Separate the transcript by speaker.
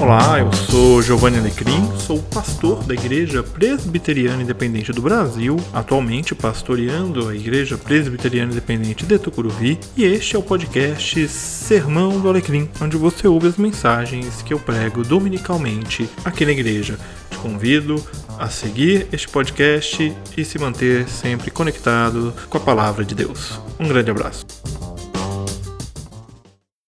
Speaker 1: Olá, eu sou Giovanni Alecrim, sou pastor da Igreja Presbiteriana Independente do Brasil, atualmente pastoreando a Igreja Presbiteriana Independente de Tucuruvi, e este é o podcast Sermão do Alecrim, onde você ouve as mensagens que eu prego dominicalmente aqui na igreja. Te convido a seguir este podcast e se manter sempre conectado com a palavra de Deus. Um grande abraço.